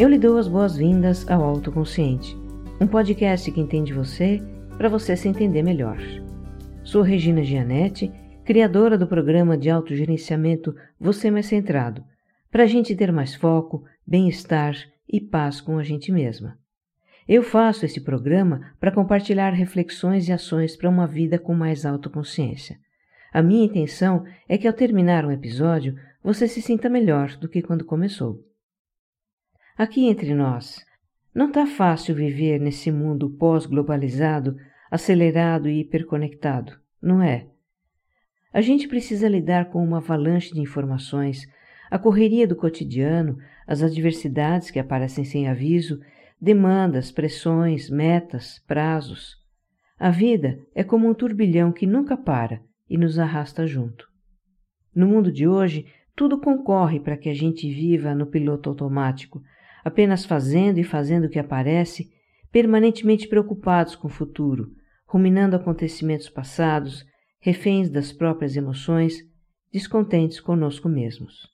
Eu lhe dou as boas-vindas ao Autoconsciente, um podcast que entende você para você se entender melhor. Sou Regina Gianetti, criadora do programa de autogerenciamento Você Mais Centrado, para a gente ter mais foco, bem-estar e paz com a gente mesma. Eu faço esse programa para compartilhar reflexões e ações para uma vida com mais autoconsciência. A minha intenção é que ao terminar um episódio você se sinta melhor do que quando começou. Aqui entre nós, não está fácil viver nesse mundo pós-globalizado, acelerado e hiperconectado, não é? A gente precisa lidar com uma avalanche de informações, a correria do cotidiano, as adversidades que aparecem sem aviso, demandas, pressões, metas, prazos. A vida é como um turbilhão que nunca para e nos arrasta junto. No mundo de hoje, tudo concorre para que a gente viva no piloto automático, apenas fazendo e fazendo o que aparece, permanentemente preocupados com o futuro, ruminando acontecimentos passados, reféns das próprias emoções, descontentes conosco mesmos.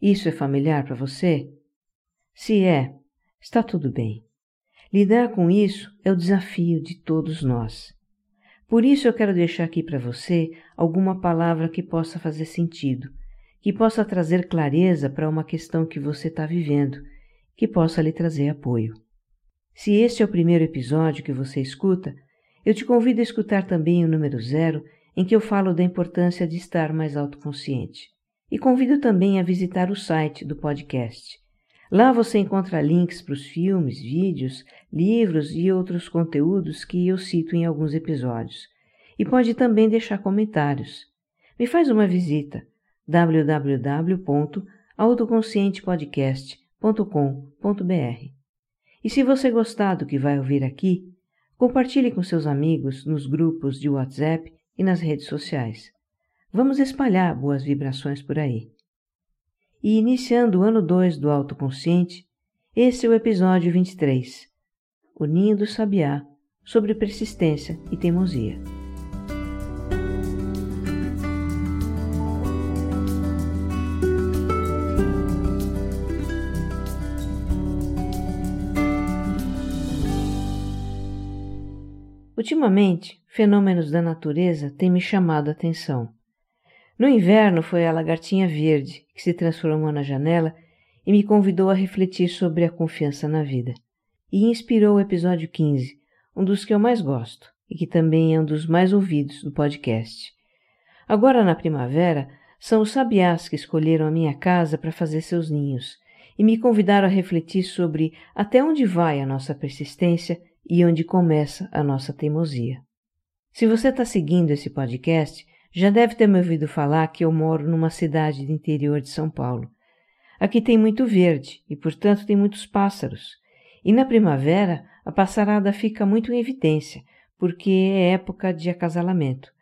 Isso é familiar para você? Se é, está tudo bem. Lidar com isso é o desafio de todos nós. Por isso eu quero deixar aqui para você alguma palavra que possa fazer sentido, que possa trazer clareza para uma questão que você está vivendo, que possa lhe trazer apoio. Se este é o primeiro episódio que você escuta, eu te convido a escutar também o número zero, em que eu falo da importância de estar mais autoconsciente. E convido também a visitar o site do podcast. Lá você encontra links para os filmes, vídeos, livros e outros conteúdos que eu cito em alguns episódios. E pode também deixar comentários. Me faz uma visita www.autoconscientepodcast.com.br. E se você gostar do que vai ouvir aqui, compartilhe com seus amigos nos grupos de WhatsApp e nas redes sociais. Vamos espalhar boas vibrações por aí. E iniciando o ano 2 do autoconsciente, esse é o episódio 23, O Ninho do Sabiá, sobre persistência e teimosia. Ultimamente, fenômenos da natureza têm me chamado a atenção. No inverno foi a lagartinha verde que se transformou na janela e me convidou a refletir sobre a confiança na vida. E inspirou o episódio 15, um dos que eu mais gosto e que também é um dos mais ouvidos do podcast. Agora na primavera, são os sabiás que escolheram a minha casa para fazer seus ninhos e me convidaram a refletir sobre até onde vai a nossa persistência e onde começa a nossa teimosia. Se você está seguindo esse podcast, já deve ter me ouvido falar que eu moro numa cidade do interior de São Paulo. Aqui tem muito verde e, portanto, tem muitos pássaros. E na primavera a passarada fica muito em evidência, porque é época de acasalamento.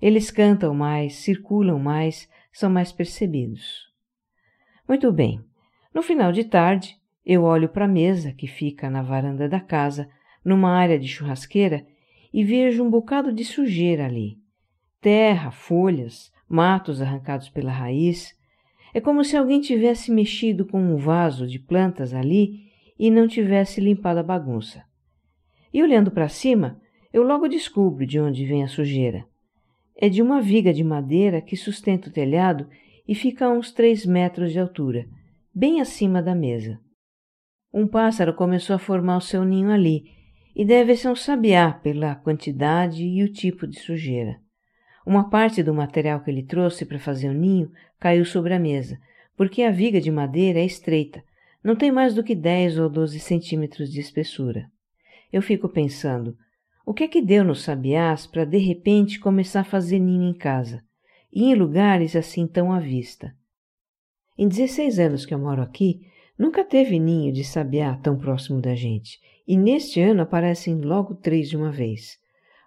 Eles cantam mais, circulam mais, são mais percebidos. Muito bem. No final de tarde, eu olho para a mesa que fica na varanda da casa, numa área de churrasqueira, e vejo um bocado de sujeira ali terra, folhas, matos arrancados pela raiz. É como se alguém tivesse mexido com um vaso de plantas ali e não tivesse limpado a bagunça. E olhando para cima, eu logo descubro de onde vem a sujeira. É de uma viga de madeira que sustenta o telhado e fica a uns três metros de altura, bem acima da mesa. Um pássaro começou a formar o seu ninho ali, e deve ser um sabiá pela quantidade e o tipo de sujeira. Uma parte do material que ele trouxe para fazer o ninho caiu sobre a mesa, porque a viga de madeira é estreita, não tem mais do que 10 ou 12 centímetros de espessura. Eu fico pensando, o que é que deu nos sabiás para de repente começar a fazer ninho em casa, e em lugares assim tão à vista? Em 16 anos que eu moro aqui, nunca teve ninho de sabiá tão próximo da gente, e neste ano aparecem logo três de uma vez.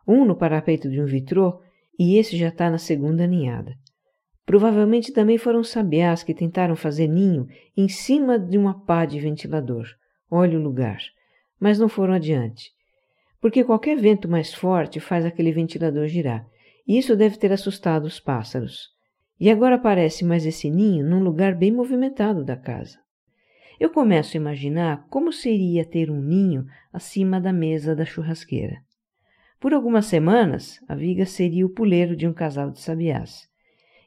Um no parapeito de um vitrô e esse já está na segunda ninhada. Provavelmente também foram sabiás que tentaram fazer ninho em cima de uma pá de ventilador. Olhe o lugar. Mas não foram adiante. Porque qualquer vento mais forte faz aquele ventilador girar, e isso deve ter assustado os pássaros. E agora aparece mais esse ninho num lugar bem movimentado da casa. Eu começo a imaginar como seria ter um ninho acima da mesa da churrasqueira. Por algumas semanas, a viga seria o puleiro de um casal de sabiás.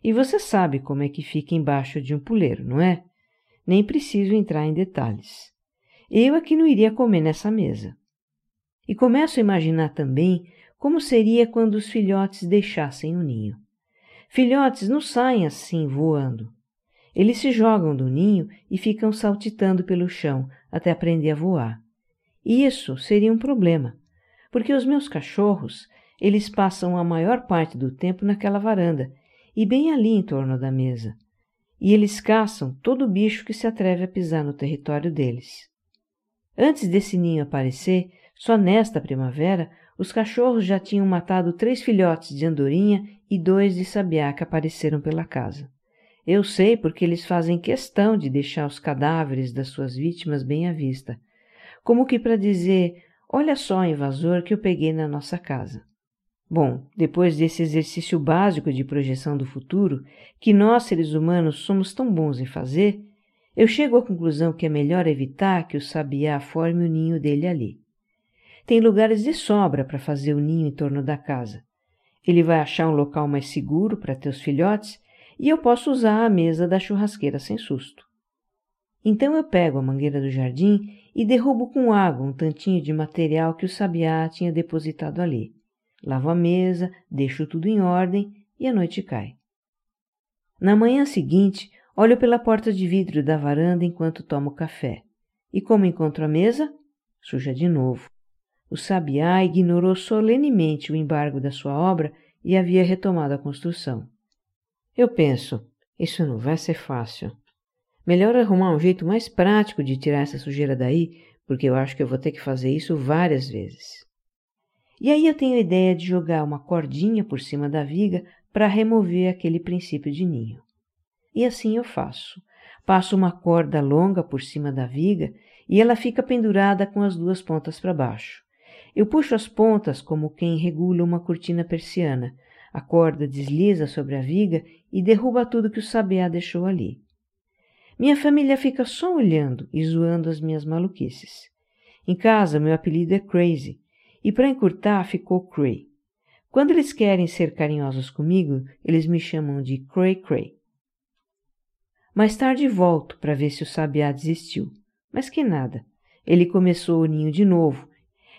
E você sabe como é que fica embaixo de um puleiro, não é? Nem preciso entrar em detalhes. Eu é não iria comer nessa mesa. E começo a imaginar também como seria quando os filhotes deixassem o ninho. Filhotes não saem assim voando. Eles se jogam do ninho e ficam saltitando pelo chão até aprender a voar. E isso seria um problema, porque os meus cachorros, eles passam a maior parte do tempo naquela varanda e bem ali em torno da mesa. E eles caçam todo bicho que se atreve a pisar no território deles. Antes desse ninho aparecer, só nesta primavera, os cachorros já tinham matado três filhotes de andorinha e dois de sabiá que apareceram pela casa. Eu sei porque eles fazem questão de deixar os cadáveres das suas vítimas bem à vista, como que para dizer: olha só invasor que eu peguei na nossa casa. Bom, depois desse exercício básico de projeção do futuro, que nós seres humanos somos tão bons em fazer, eu chego à conclusão que é melhor evitar que o sabiá forme o ninho dele ali. Tem lugares de sobra para fazer o ninho em torno da casa. Ele vai achar um local mais seguro para ter os filhotes e eu posso usar a mesa da churrasqueira sem susto. Então eu pego a mangueira do jardim e derrubo com água um tantinho de material que o sabiá tinha depositado ali. Lavo a mesa, deixo tudo em ordem e a noite cai. Na manhã seguinte, olho pela porta de vidro da varanda enquanto tomo café. E como encontro a mesa? Suja de novo. O sabiá ignorou solenemente o embargo da sua obra e havia retomado a construção. Eu penso, isso não vai ser fácil. Melhor arrumar um jeito mais prático de tirar essa sujeira daí, porque eu acho que eu vou ter que fazer isso várias vezes. E aí eu tenho a ideia de jogar uma cordinha por cima da viga para remover aquele princípio de ninho. E assim eu faço. Passo uma corda longa por cima da viga e ela fica pendurada com as duas pontas para baixo. Eu puxo as pontas como quem regula uma cortina persiana. A corda desliza sobre a viga e derruba tudo que o sabiá deixou ali. Minha família fica só olhando e zoando as minhas maluquices. Em casa, meu apelido é Crazy, e para encurtar ficou Cray. Quando eles querem ser carinhosos comigo, eles me chamam de Cray Cray. Mais tarde volto para ver se o sabiá desistiu, mas que nada. Ele começou o ninho de novo,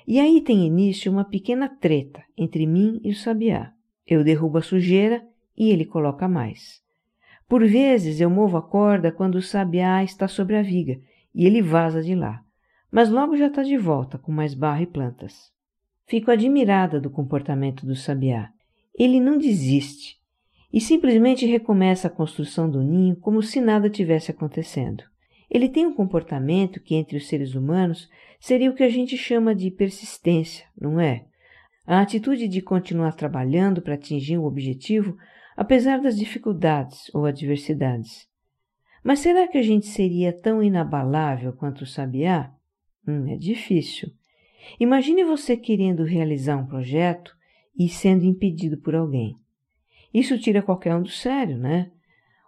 e aí tem início uma pequena treta entre mim e o sabiá. Eu derrubo a sujeira e ele coloca mais. Por vezes eu movo a corda quando o sabiá está sobre a viga e ele vaza de lá, mas logo já está de volta com mais barro e plantas. Fico admirada do comportamento do sabiá. Ele não desiste e simplesmente recomeça a construção do ninho como se nada tivesse acontecendo. Ele tem um comportamento que, entre os seres humanos, seria o que a gente chama de persistência, não é? A atitude de continuar trabalhando para atingir o objetivo, apesar das dificuldades ou adversidades. Mas será que a gente seria tão inabalável quanto o sabiá? Hum, é difícil. Imagine você querendo realizar um projeto e sendo impedido por alguém. Isso tira qualquer um do sério, né?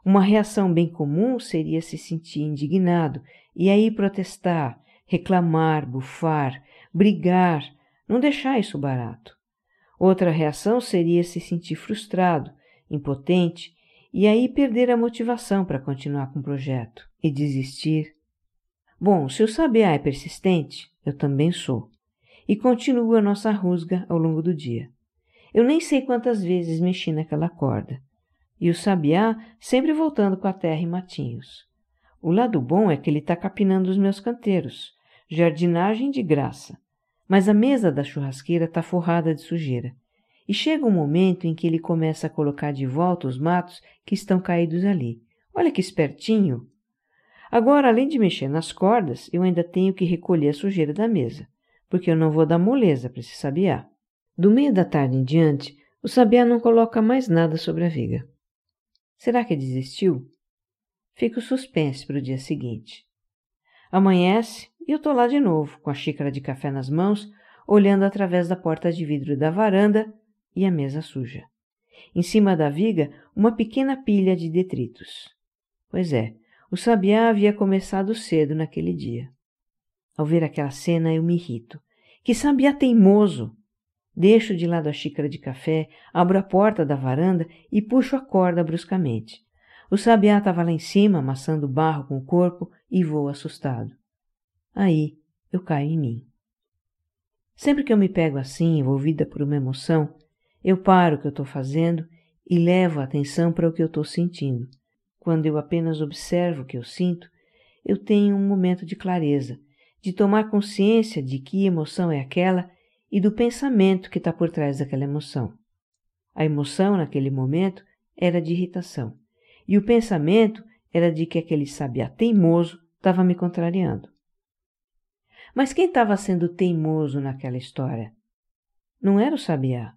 Uma reação bem comum seria se sentir indignado e aí protestar, reclamar, bufar, brigar, não deixar isso barato. Outra reação seria se sentir frustrado, impotente e aí perder a motivação para continuar com o projeto e desistir. Bom, se o sabiá é persistente, eu também sou e continua a nossa rusga ao longo do dia. Eu nem sei quantas vezes mexi naquela corda. E o sabiá sempre voltando com a terra em matinhos. O lado bom é que ele está capinando os meus canteiros. Jardinagem de graça. Mas a mesa da churrasqueira está forrada de sujeira. E chega um momento em que ele começa a colocar de volta os matos que estão caídos ali. Olha que espertinho! Agora, além de mexer nas cordas, eu ainda tenho que recolher a sujeira da mesa porque eu não vou dar moleza para esse sabiá. Do meio da tarde em diante, o sabiá não coloca mais nada sobre a viga. Será que desistiu? Fico suspense para o dia seguinte. Amanhece e eu estou lá de novo, com a xícara de café nas mãos, olhando através da porta de vidro da varanda e a mesa suja. Em cima da viga, uma pequena pilha de detritos. Pois é, O sabiá havia começado cedo naquele dia. Ao ver aquela cena, eu me irrito. Que sabiá teimoso! Deixo de lado a xícara de café, abro a porta da varanda e puxo a corda bruscamente. O sabiá estava lá em cima, amassando barro com o corpo, e vou assustado. Aí eu caio em mim. Sempre que eu me pego assim, envolvida por uma emoção, eu paro o que eu estou fazendo e levo a atenção para o que eu estou sentindo. Quando eu apenas observo o que eu sinto, eu tenho um momento de clareza, de tomar consciência de que emoção é aquela e do pensamento que está por trás daquela emoção. A emoção, naquele momento, era de irritação, e o pensamento era de que aquele sabiá teimoso estava me contrariando. Mas quem estava sendo teimoso naquela história? Não era o sabiá.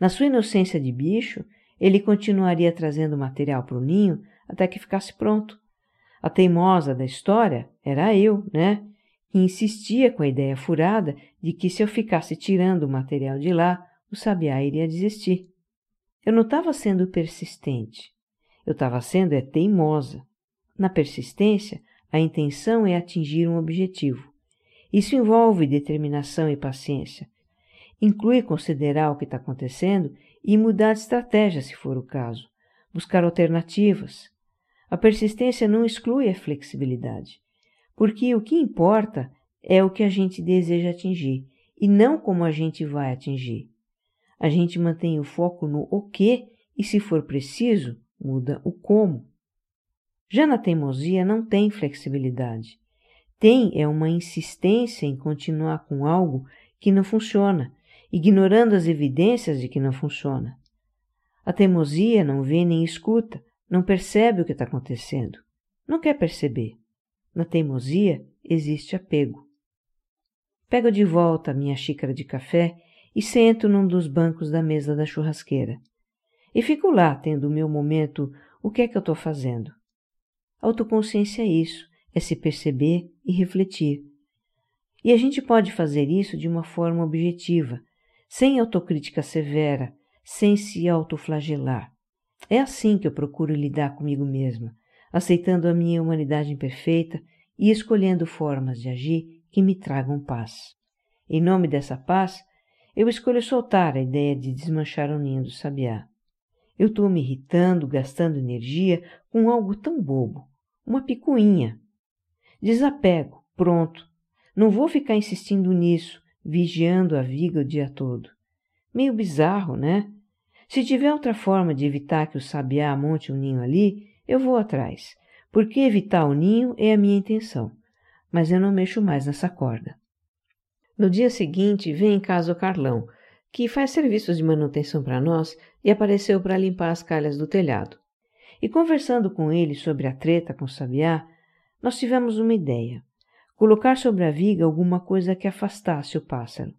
Na sua inocência de bicho, ele continuaria trazendo material para o ninho até que ficasse pronto. A teimosa da história era eu, né? e insistia com a ideia furada de que se eu ficasse tirando o material de lá, o sabiá iria desistir. Eu não estava sendo persistente, eu estava sendo é teimosa. Na persistência, a intenção é atingir um objetivo. Isso envolve determinação e paciência. Inclui considerar o que está acontecendo e mudar de estratégia se for o caso, buscar alternativas. A persistência não exclui a flexibilidade porque o que importa é o que a gente deseja atingir e não como a gente vai atingir. A gente mantém o foco no o que e, se for preciso, muda o como. Já na teimosia não tem flexibilidade. Tem é uma insistência em continuar com algo que não funciona, ignorando as evidências de que não funciona. A teimosia não vê nem escuta, não percebe o que está acontecendo, não quer perceber. Na teimosia existe apego. Pego de volta a minha xícara de café e sento num dos bancos da mesa da churrasqueira. E fico lá, tendo o meu momento, o que é que eu estou fazendo? Autoconsciência é isso, é se perceber e refletir. E a gente pode fazer isso de uma forma objetiva, sem autocrítica severa, sem se autoflagelar. É assim que eu procuro lidar comigo mesma, aceitando a minha humanidade imperfeita e escolhendo formas de agir que me tragam paz. Em nome dessa paz, eu escolho soltar a ideia de desmanchar o ninho do sabiá. Eu estou me irritando, gastando energia com algo tão bobo, uma picuinha. Desapego, pronto. Não vou ficar insistindo nisso, vigiando a viga o dia todo. Meio bizarro, né? Se tiver outra forma de evitar que o sabiá monte um ninho ali, eu vou atrás, porque evitar o ninho é a minha intenção, mas eu não mexo mais nessa corda. No dia seguinte, vem em casa o Carlão, que faz serviços de manutenção para nós e apareceu para limpar as calhas do telhado. E conversando com ele sobre a treta com o sabiá, nós tivemos uma ideia: colocar sobre a viga alguma coisa que afastasse o pássaro.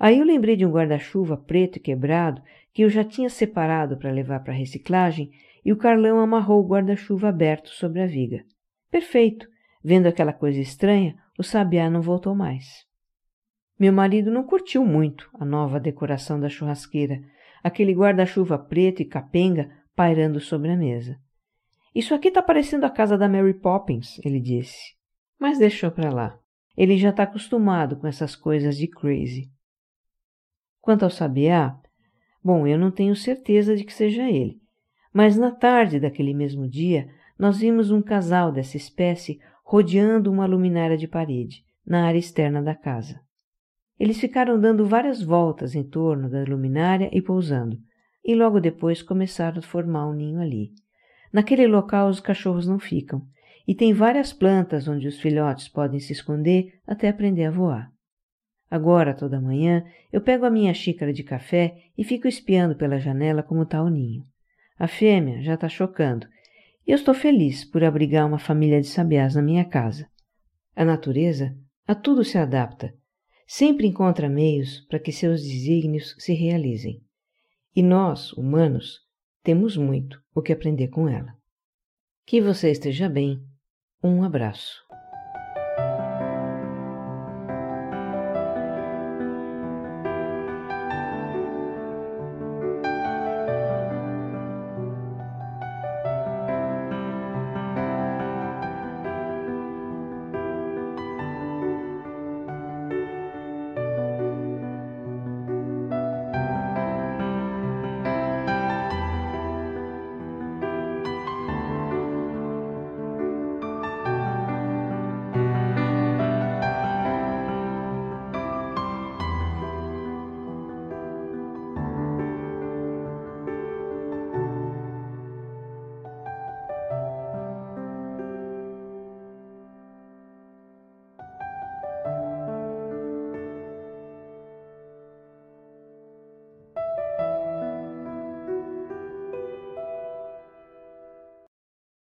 Aí eu lembrei de um guarda-chuva preto e quebrado que eu já tinha separado para levar para reciclagem e o Carlão amarrou o guarda-chuva aberto sobre a viga. Perfeito! Vendo aquela coisa estranha, o sabiá não voltou mais. Meu marido não curtiu muito a nova decoração da churrasqueira, aquele guarda-chuva preto e capenga pairando sobre a mesa. Isso aqui está parecendo a casa da Mary Poppins, ele disse. Mas deixou para lá. Ele já está acostumado com essas coisas de crazy. Quanto ao sabiá, bom, eu não tenho certeza de que seja ele, mas na tarde daquele mesmo dia, nós vimos um casal dessa espécie rodeando uma luminária de parede, na área externa da casa. Eles ficaram dando várias voltas em torno da luminária e pousando, e logo depois começaram a formar um ninho ali. Naquele local os cachorros não ficam, e tem várias plantas onde os filhotes podem se esconder até aprender a voar. Agora, toda manhã, eu pego a minha xícara de café e fico espiando pela janela como está o ninho. A fêmea já está chocando e eu estou feliz por abrigar uma família de sabiás na minha casa. A natureza a tudo se adapta, sempre encontra meios para que seus desígnios se realizem. E nós, humanos, temos muito o que aprender com ela. Que você esteja bem. Um abraço.